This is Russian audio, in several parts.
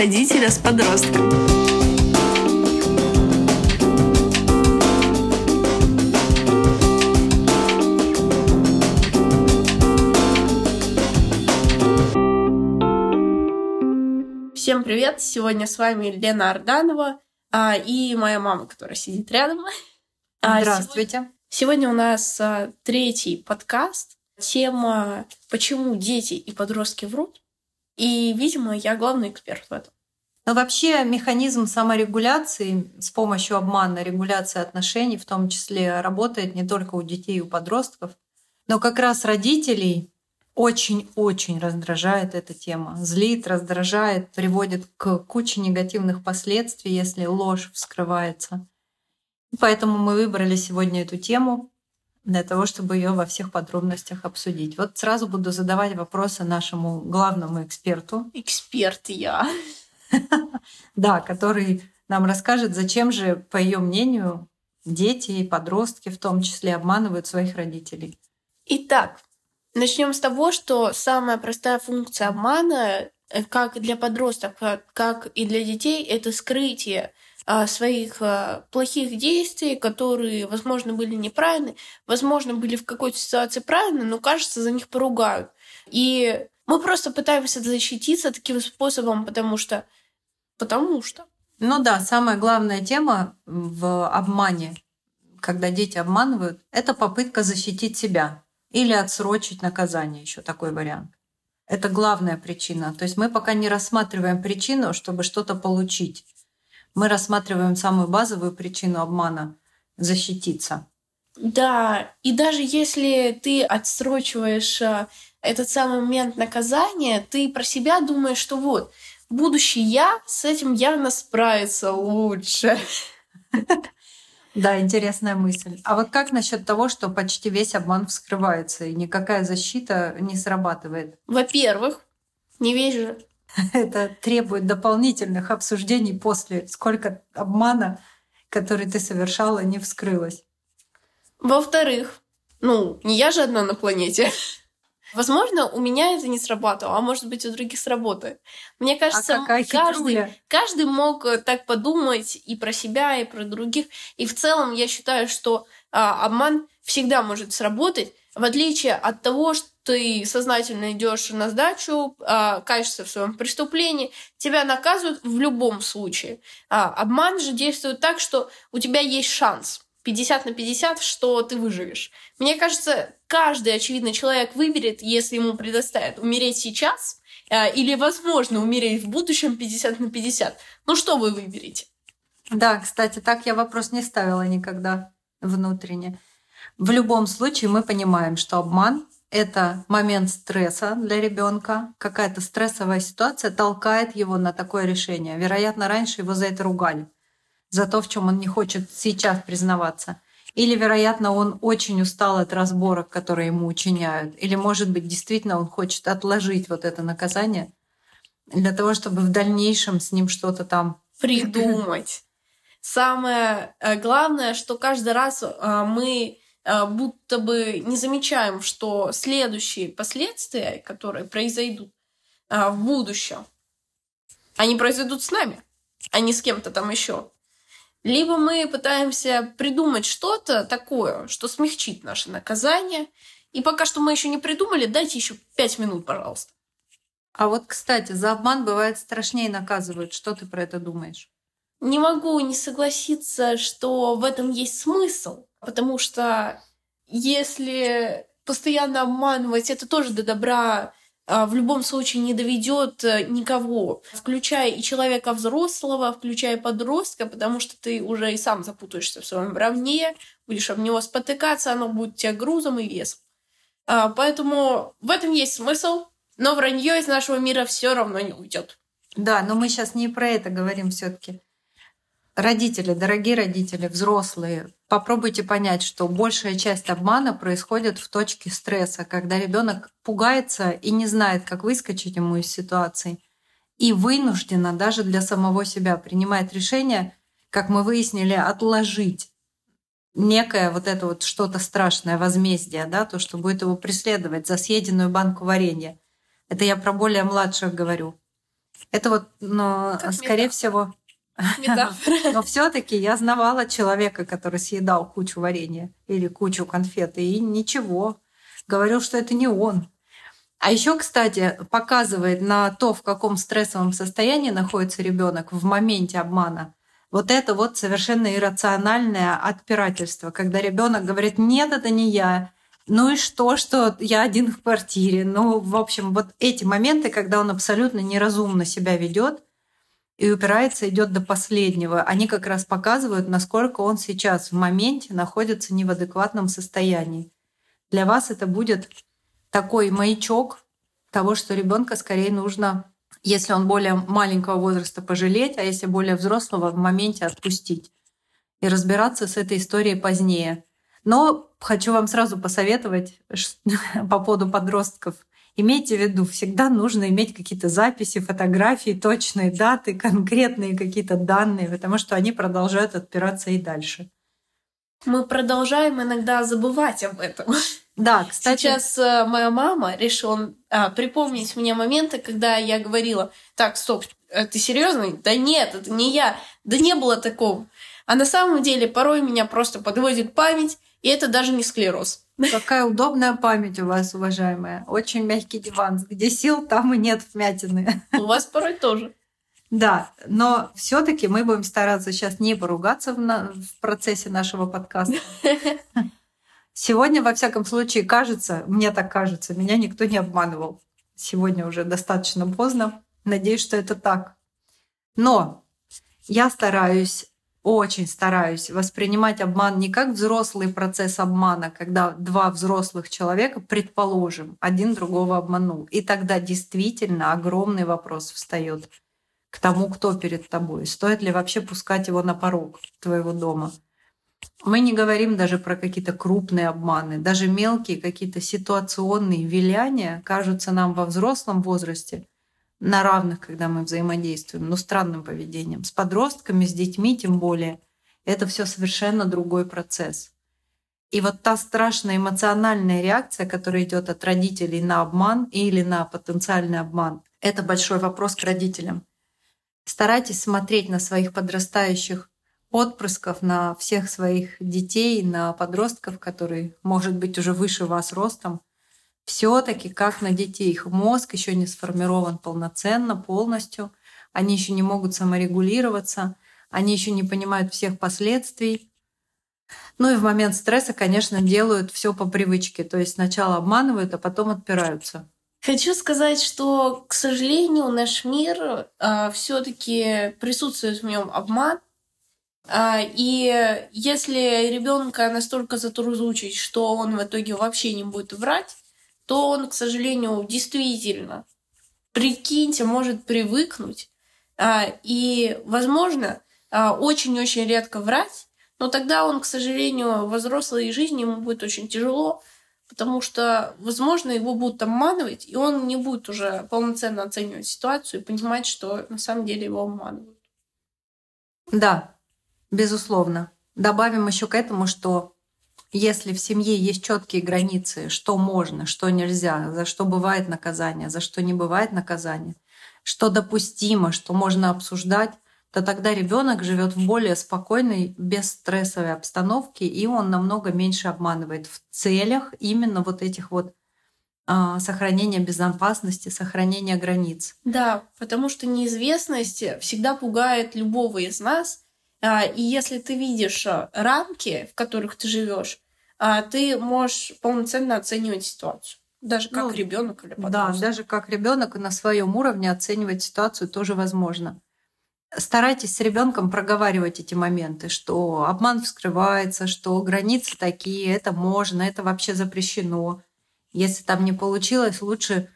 родителя с подростком. Всем привет! Сегодня с вами Лена Арданова а, и моя мама, которая сидит рядом. А, Здравствуйте. Сегодня, сегодня у нас а, третий подкаст. Тема «Почему дети и подростки врут?» И, видимо, я главный эксперт в этом. Но вообще механизм саморегуляции с помощью обмана, регуляции отношений, в том числе, работает не только у детей и у подростков, но как раз родителей очень-очень раздражает эта тема. Злит, раздражает, приводит к куче негативных последствий, если ложь вскрывается. Поэтому мы выбрали сегодня эту тему для того, чтобы ее во всех подробностях обсудить. Вот сразу буду задавать вопросы нашему главному эксперту. Эксперт я. Да, который нам расскажет, зачем же, по ее мнению, дети и подростки в том числе обманывают своих родителей. Итак, начнем с того, что самая простая функция обмана, э, как для подростков, как и для детей, это скрытие а, своих плохих действий, которые, возможно, были неправильны, возможно, были в какой-то ситуации правильны, но, кажется, за них поругают. И мы просто пытаемся защититься таким способом, потому что... Потому что. Ну да, самая главная тема в обмане, когда дети обманывают, это попытка защитить себя или отсрочить наказание, еще такой вариант. Это главная причина. То есть мы пока не рассматриваем причину, чтобы что-то получить мы рассматриваем самую базовую причину обмана — защититься. Да, и даже если ты отсрочиваешь э, этот самый момент наказания, ты про себя думаешь, что вот, будущий я с этим явно справится лучше. Да, интересная мысль. А вот как насчет того, что почти весь обман вскрывается и никакая защита не срабатывает? Во-первых, не весь Это требует дополнительных обсуждений после, сколько обмана, который ты совершала, не вскрылось. Во-вторых, ну, не я же одна на планете. Возможно, у меня это не сработало, а может быть, у других сработает. Мне кажется, а каждый, каждый мог э, так подумать и про себя, и про других. И в целом я считаю, что а, обман всегда может сработать, в отличие от того, что ты сознательно идешь на сдачу, а, каешься в своем преступлении, тебя наказывают в любом случае. А, обман же действует так, что у тебя есть шанс 50 на 50, что ты выживешь. Мне кажется, каждый очевидный человек выберет, если ему предоставят умереть сейчас а, или, возможно, умереть в будущем 50 на 50. Ну что вы выберете? Да, кстати, так я вопрос не ставила никогда внутренне. В любом случае мы понимаем, что обман это момент стресса для ребенка, какая-то стрессовая ситуация толкает его на такое решение. Вероятно, раньше его за это ругали, за то, в чем он не хочет сейчас признаваться. Или, вероятно, он очень устал от разборок, которые ему учиняют. Или, может быть, действительно он хочет отложить вот это наказание для того, чтобы в дальнейшем с ним что-то там придумать. Самое э, главное, что каждый раз э, мы Э, будто бы не замечаем, что следующие последствия, которые произойдут в будущем, они произойдут с нами, а не с кем-то там еще. Либо мы пытаемся придумать что-то такое, что смягчит наше наказание, и пока что мы еще не придумали, дайте еще пять минут, пожалуйста. А вот, кстати, за обман бывает страшнее наказывают. Что ты про это думаешь? Не могу не согласиться, что в этом есть смысл. Потому что если постоянно обманывать, это тоже до добра в любом случае не доведет э, никого, включая и человека взрослого, включая подростка, потому что ты уже и сам запутаешься в своем равне, будешь об него спотыкаться, оно будет тебе грузом и весом. А, поэтому в этом есть смысл, но вранье из нашего мира все равно не уйдет. Да, но мы сейчас не про это говорим все-таки. Родители, дорогие родители, взрослые, попробуйте понять, что большая часть обмана происходит в точке стресса, когда ребенок пугается и не знает, как выскочить ему из ситуации, и вынужденно даже для самого себя принимает решение, как мы выяснили, отложить некое вот это вот что-то страшное возмездие, да, то, что будет его преследовать за съеденную банку варенья. Это я про более младших говорю. Это вот, но, Как скорее метафора. всего, Но все-таки я знавала человека, который съедал кучу варенья или кучу конфет, и ничего. Говорил, что это не он. А еще, кстати, показывает на то, в каком стрессовом состоянии находится ребенок в моменте обмана. Вот это вот совершенно иррациональное отпирательство, когда ребенок говорит, нет, это не я. Ну и что, что я один в квартире? Ну, в общем, вот эти моменты, когда он абсолютно неразумно себя ведет и упирается, идет до последнего, они как раз показывают, насколько он сейчас в моменте находится не в адекватном состоянии. Для вас это будет такой маячок того, что ребенка скорее нужно, если он более маленького возраста, пожалеть, а если более взрослого, в моменте отпустить и разбираться с этой историей позднее. Но хочу вам сразу посоветовать по поводу подростков. Имейте в виду, всегда нужно иметь какие-то записи, фотографии, точные даты, конкретные какие-то данные, потому что они продолжают отпираться и дальше. Мы продолжаем иногда забывать об этом. Да, кстати, Сейчас э, моя мама решила а, припомнить мне моменты, когда я говорила, так, стоп, э, ты серьезно? Да нет, это не я. Да не было такого. А на самом деле порой меня просто подводит память, и это даже не склероз. какая удобная память у вас, уважаемая. Очень мягкий диван. Где сил, там и нет вмятины. У вас порой тоже. Да, но все-таки мы будем стараться сейчас не поругаться в, на- в процессе нашего подкаста. Сегодня, во всяком случае, кажется, мне так кажется, меня никто не обманывал. Сегодня уже достаточно поздно. Надеюсь, что это так. Но я стараюсь, очень стараюсь воспринимать обман не как взрослый процесс обмана, когда два взрослых человека, предположим, один другого обманул. И тогда действительно огромный вопрос встает к тому, кто перед тобой. Стоит ли вообще пускать его на порог твоего дома? Мы не говорим даже про какие-то крупные обманы, даже мелкие какие-то ситуационные виляния кажутся нам во взрослом возрасте на равных, когда мы взаимодействуем, но странным поведением. С подростками, с детьми тем более, это все совершенно другой процесс. И вот та страшная эмоциональная реакция, которая идет от родителей на обман или на потенциальный обман, это большой вопрос к родителям. Старайтесь смотреть на своих подрастающих отпрысков, на всех своих детей, на подростков, которые, может быть, уже выше вас ростом, все-таки как на детей. Их мозг еще не сформирован полноценно, полностью. Они еще не могут саморегулироваться, они еще не понимают всех последствий. Ну и в момент стресса, конечно, делают все по привычке. То есть сначала обманывают, а потом отпираются. Хочу сказать, что, к сожалению, наш мир все-таки присутствует в нем обман. А, и если ребенка настолько затрузучить, что он в итоге вообще не будет врать, то он, к сожалению, действительно, прикиньте, может привыкнуть. А, И, возможно, а, очень-очень редко врать, но тогда он, к сожалению, в взрослой жизни ему будет очень тяжело, потому что, возможно, его будут обманывать, и он не будет уже полноценно оценивать ситуацию и понимать, что на самом деле его обманывают. Да, безусловно. Добавим еще к этому, что если в семье есть четкие границы, что можно, что нельзя, за что бывает наказание, за что не бывает наказание, что допустимо, что можно обсуждать, то тогда ребенок живет в более спокойной, бесстрессовой обстановке, и он намного меньше обманывает в целях именно вот этих вот а, сохранения безопасности, сохранения границ. Да, потому что неизвестность всегда пугает любого из нас. А, И если ты видишь а, рамки, в которых ты живешь, а, ты можешь полноценно оценивать ситуацию. Даже как Ну, ребенок или Да, подросток. даже как ребенок на своем уровне оценивать ситуацию тоже возможно. Старайтесь с ребенком проговаривать эти моменты, что обман вскрывается, что границы такие, это можно, это вообще запрещено. Если там не получилось, лучше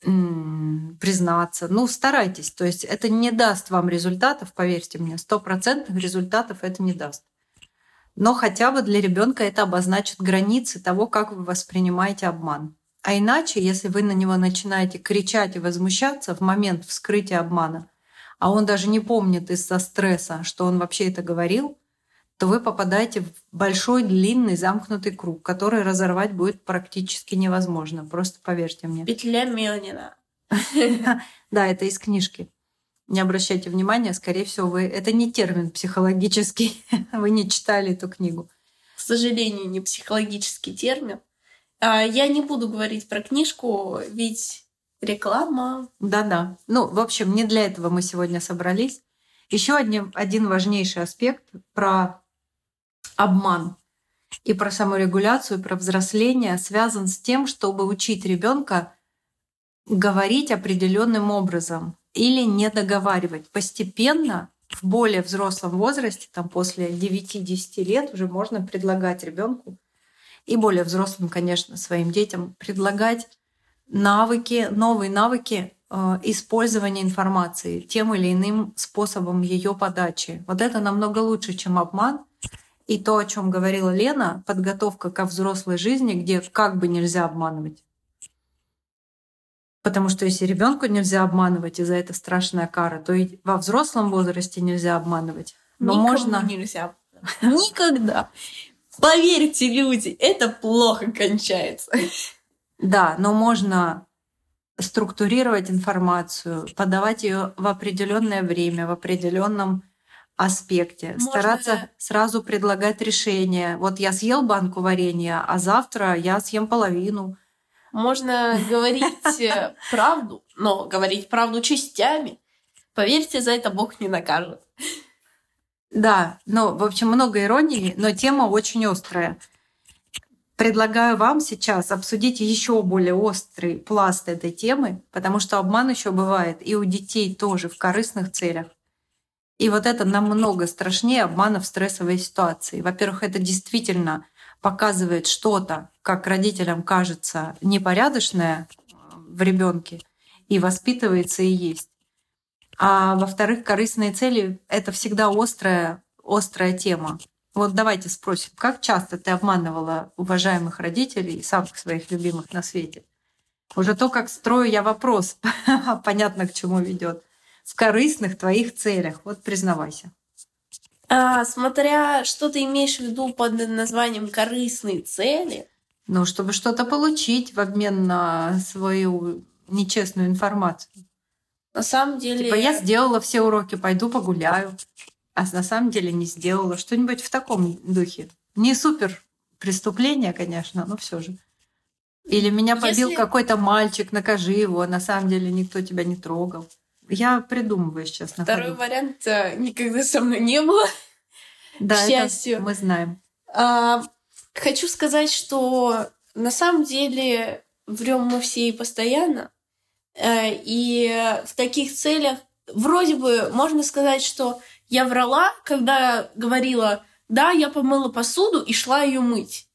признаться. Ну, старайтесь. То есть это не даст вам результатов, поверьте мне, стопроцентных результатов это не даст. Но хотя бы для ребенка это обозначит границы того, как вы воспринимаете обман. А иначе, если вы на него начинаете кричать и возмущаться в момент вскрытия обмана, а он даже не помнит из-за стресса, что он вообще это говорил, то вы попадаете в большой, длинный, замкнутый круг, который разорвать будет практически невозможно. Просто поверьте мне. Петля Мелнина. Да, это из книжки. Не обращайте внимания, скорее всего, вы это не термин психологический, вы не читали эту книгу. К сожалению, не психологический термин. А, я не буду говорить про книжку, ведь реклама. Да-да. Ну, в общем, не для этого мы сегодня собрались. Еще один, один важнейший аспект про обман и про саморегуляцию, про взросление связан с тем, чтобы учить ребенка говорить определенным образом или не договаривать. Постепенно в более взрослом возрасте, там после 9-10 лет уже можно предлагать ребенку и более взрослым, конечно, своим детям предлагать навыки, новые навыки э, использования информации тем или иным способом ее подачи. Вот это намного лучше, чем обман. И то, о чем говорила Лена, подготовка ко взрослой жизни, где как бы нельзя обманывать. Потому что если ребенку нельзя обманывать, и за это страшная кара, то и во взрослом возрасте нельзя обманывать. Но Никому можно. Нельзя. Никогда. Поверьте, люди, это плохо кончается. Да, но можно структурировать информацию, подавать ее в определенное время, в определенном аспекте, можно... стараться сразу предлагать решение. Вот я съел банку варенья, а завтра я съем половину. Можно говорить э, правду, но говорить правду частями. Поверьте, за это Бог не накажет. Да, ну, в общем, много иронии, но тема очень острая. Предлагаю вам сейчас обсудить еще более острый пласт этой темы, потому что обман еще бывает и у детей тоже в корыстных целях. И вот это намного страшнее обмана в стрессовой ситуации. Во-первых, это действительно показывает что-то, как родителям кажется, непорядочное в ребенке и воспитывается и есть. А во-вторых, корыстные цели — это всегда острая, острая тема. Вот давайте спросим, как часто ты обманывала уважаемых родителей и самых своих любимых на свете? Уже то, как строю я вопрос, понятно, к чему ведет. В корыстных твоих целях. Вот признавайся. А, смотря что ты имеешь в виду под названием корыстные цели. Ну, чтобы что-то получить в обмен на свою нечестную информацию. На самом деле... Типа я сделала все уроки, пойду погуляю а на самом деле не сделала. Что-нибудь в таком духе. Не супер преступление, конечно, но все же. Или меня побил Если... какой-то мальчик, накажи его, а на самом деле никто тебя не трогал. Я придумываю сейчас. Второй вариант а, никогда со мной не было. Да, К счастью. мы знаем. А, хочу сказать, что на самом деле врем мы все и постоянно. А, и в таких целях вроде бы можно сказать, что я врала, когда говорила, да, я помыла посуду и шла ее мыть.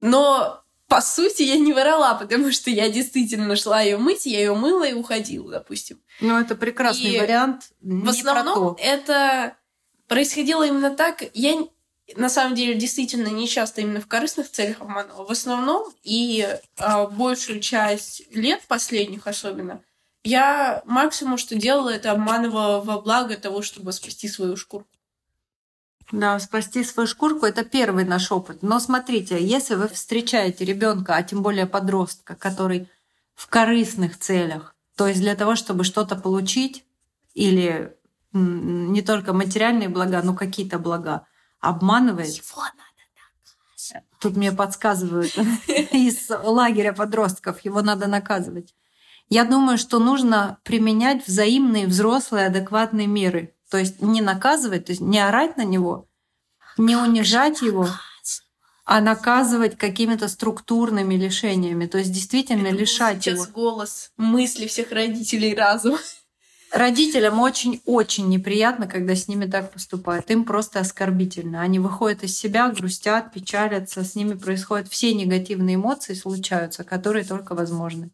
Но по сути я не врала, потому что я действительно шла ее мыть, я ее мыла и уходила, допустим. Ну, это прекрасный и вариант. В основном это происходило именно так. Я на самом деле действительно не часто именно в корыстных целях обманывала. В основном и а, большую часть лет последних особенно я максимум, что делала, это обманывала во благо того, чтобы спасти свою шкурку. Да, спасти свою шкурку это первый наш опыт. Но смотрите, если вы встречаете ребенка, а тем более подростка, который в корыстных целях, то есть для того, чтобы что-то получить, или не только материальные блага, но какие-то блага, обманывает. Его надо Тут мне подсказывают из лагеря подростков, его надо наказывать. Я думаю, что нужно применять взаимные взрослые адекватные меры. То есть не наказывать, то есть не орать на него, не унижать его, а наказывать какими-то структурными лишениями. То есть действительно Это лишать сейчас его. голос мысли всех родителей разум. Родителям очень-очень неприятно, когда с ними так поступают. Им просто оскорбительно. Они выходят из себя, грустят, печалятся, с ними происходят все негативные эмоции, случаются, которые только возможны.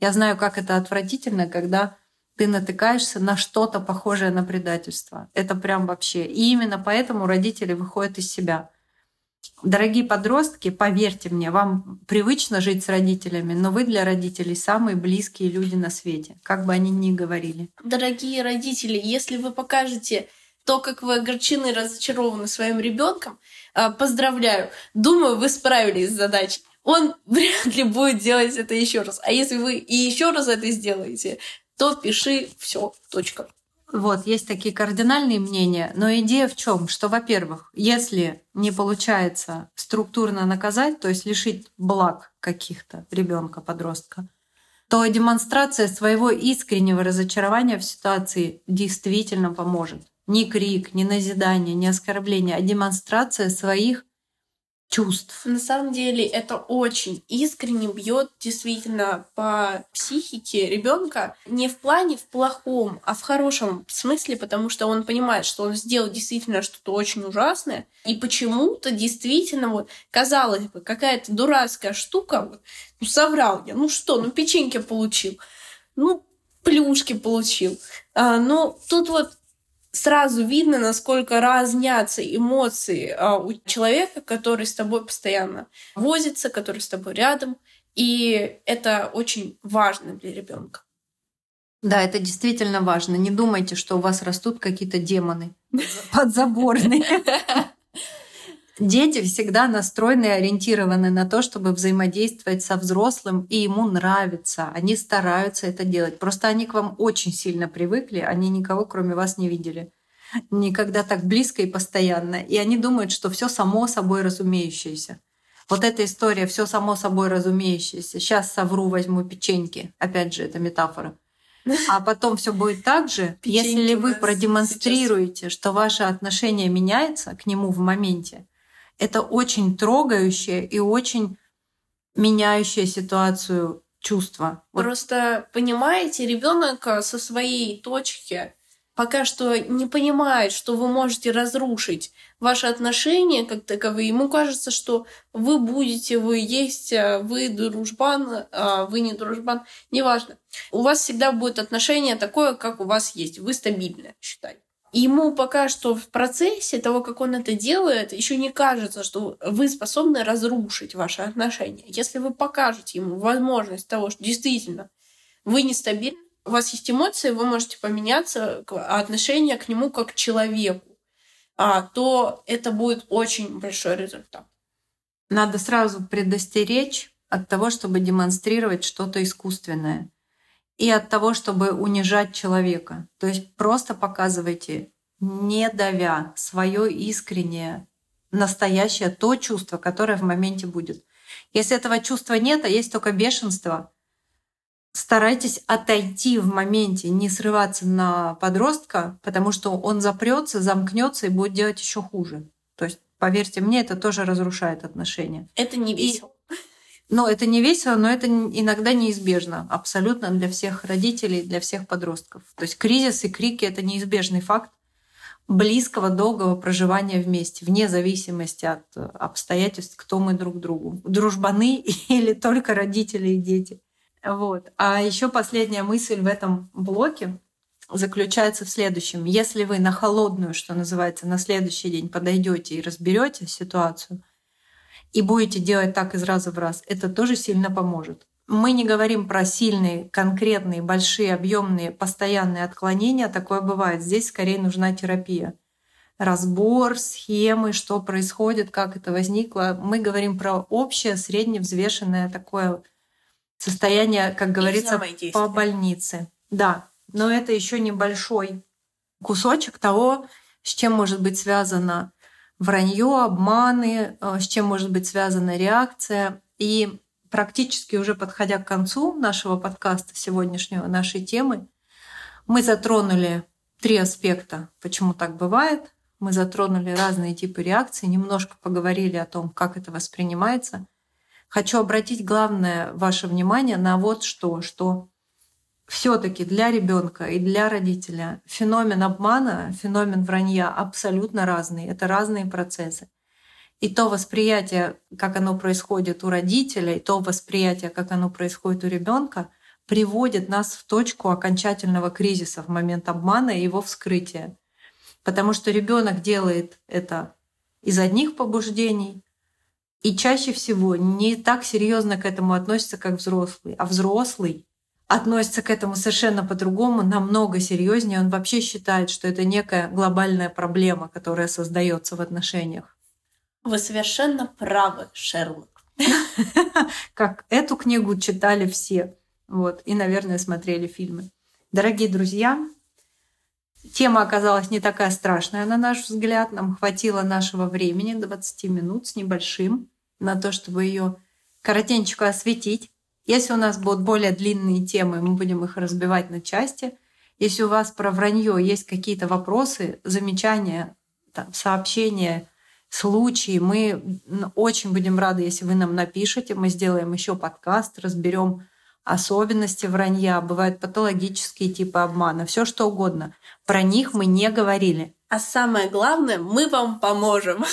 Я знаю, как это отвратительно, когда ты натыкаешься на что-то похожее на предательство. Это прям вообще. И именно поэтому родители выходят из себя. Дорогие подростки, поверьте мне, вам привычно жить с родителями, но вы для родителей самые близкие люди на свете, как бы они ни говорили. Дорогие родители, если вы покажете то, как вы огорчены и разочарованы своим ребенком, а, поздравляю. Думаю, вы справились с задачей он вряд ли будет делать это еще раз. А если вы и еще раз это сделаете, то пиши все, точка. Вот, есть такие кардинальные мнения, но идея в чем? Что, во-первых, если не получается структурно наказать, то есть лишить благ каких-то ребенка, подростка, то демонстрация своего искреннего разочарования в ситуации действительно поможет. Ни крик, ни назидание, ни оскорбление, а демонстрация своих чувств. На самом деле это очень искренне бьет действительно по психике ребенка не в плане в плохом, а в хорошем смысле, потому что он понимает, что он сделал действительно что-то очень ужасное, и почему-то действительно вот казалось бы какая-то дурацкая штука, вот, ну соврал я, ну что, ну печеньки получил, ну плюшки получил, а, но тут вот сразу видно, насколько разнятся эмоции а, у человека, который с тобой постоянно возится, который с тобой рядом. И это очень важно для ребенка. Да, это действительно важно. Не думайте, что у вас растут какие-то демоны подзаборные. Дети всегда настроены и ориентированы на то, чтобы взаимодействовать со взрослым, и ему нравится. Они стараются это делать. Просто они к вам очень сильно привыкли, они никого кроме вас не видели. Никогда так близко и постоянно. И они думают, что все само собой разумеющееся. Вот эта история, все само собой разумеющееся. Сейчас совру, возьму печеньки. Опять же, это метафора. А потом все будет так же, если вы продемонстрируете, сейчас. что ваше отношение меняется к нему в моменте, это очень трогающее и очень меняющее ситуацию чувство. Просто понимаете, ребенок э, со своей точки пока что не понимает, что вы можете разрушить ваши отношения как таковые. Ему кажется, что вы будете, вы есть, э, вы дружбан, а вы не дружбан, неважно. У вас всегда будет отношение такое, как у вас есть. Вы стабильны, считай. И ему пока что в процессе того, как он это делает, еще не кажется, что вы способны разрушить ваши отношения. Если вы покажете ему возможность того, что действительно вы нестабильны, у вас есть эмоции, вы можете поменяться, а отношение к нему как к человеку, а, то это будет очень большой результат. Надо сразу предостеречь от того, чтобы демонстрировать что-то искусственное и от того, чтобы унижать человека. То есть просто показывайте, не давя свое искреннее, настоящее то чувство, которое в моменте будет. Если этого чувства нет, а есть только бешенство, старайтесь отойти в моменте, не срываться на подростка, потому что он запрется, замкнется и будет делать еще хуже. То есть, поверьте мне, это тоже разрушает отношения. Это не весело. Но это не весело, но это иногда неизбежно. Абсолютно для всех родителей, для всех подростков. То есть кризис и крики — это неизбежный факт близкого, долгого проживания вместе, вне зависимости от обстоятельств, кто мы друг другу. Дружбаны или только родители и дети. Вот. А еще последняя мысль в этом блоке заключается в следующем. Если вы на холодную, что называется, на следующий день подойдете и разберете ситуацию, и будете делать так из раза в раз, это тоже сильно поможет. Мы не говорим про сильные, конкретные, большие, объемные, постоянные отклонения. Такое бывает. Здесь скорее нужна терапия. Разбор, схемы, что происходит, как это возникло. Мы говорим про общее, средневзвешенное такое состояние, как говорится, по больнице. Да, но это еще небольшой кусочек того, с чем может быть связано вранье, обманы, э, с чем может быть связана реакция. И практически уже подходя к концу нашего подкаста сегодняшнего, нашей темы, мы затронули три аспекта, почему так бывает. Мы затронули разные типы реакций, немножко поговорили о том, как это воспринимается. Хочу обратить главное ваше внимание на вот что, что все-таки для ребенка и для родителя феномен обмана, феномен вранья абсолютно разный. Это разные процессы. И то восприятие, как оно происходит у родителя, и то восприятие, как оно происходит у ребенка, приводит нас в точку окончательного кризиса в момент обмана и его вскрытия. Потому что ребенок делает это из одних побуждений, и чаще всего не так серьезно к этому относится, как взрослый. А взрослый относится к этому совершенно по-другому, намного серьезнее. Он вообще считает, что это некая глобальная проблема, которая создается в отношениях. Вы совершенно правы, Шерлок. Как эту книгу читали все. Вот. И, наверное, смотрели фильмы. Дорогие друзья, Тема оказалась не такая страшная, на наш взгляд. Нам хватило нашего времени, 20 минут с небольшим, на то, чтобы ее коротенько осветить. Если у нас будут более длинные темы, мы будем их разбивать на части. Если у вас про вранье есть какие-то вопросы, замечания, там, сообщения, случаи, мы очень будем рады, если вы нам напишете. Мы сделаем еще подкаст, разберем особенности вранья, бывают патологические типы обмана, все что угодно. Про них мы не говорили. А самое главное, мы вам поможем.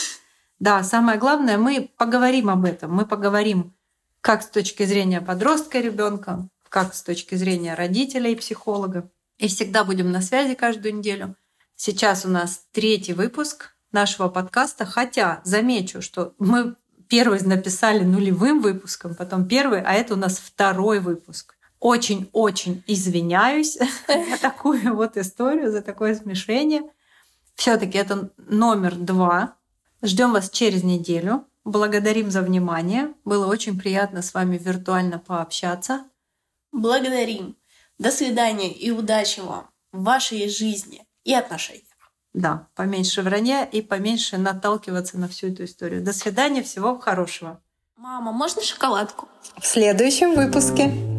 Да, самое главное, мы поговорим об этом. Мы поговорим как с точки зрения подростка ребенка, как с точки зрения родителя и психолога. И всегда будем на связи каждую неделю. Сейчас у нас третий выпуск нашего подкаста, хотя замечу, что мы первый написали нулевым выпуском, потом первый, а это у нас второй выпуск. Очень-очень извиняюсь за такую вот историю, за такое смешение. Все-таки это номер два. Ждем вас через неделю. Благодарим за внимание. Было очень приятно с вами виртуально пообщаться. Благодарим. До свидания и удачи вам в вашей жизни и отношениях. Да, поменьше вранья и поменьше наталкиваться на всю эту историю. До свидания, всего хорошего. Мама, можно шоколадку? В следующем выпуске.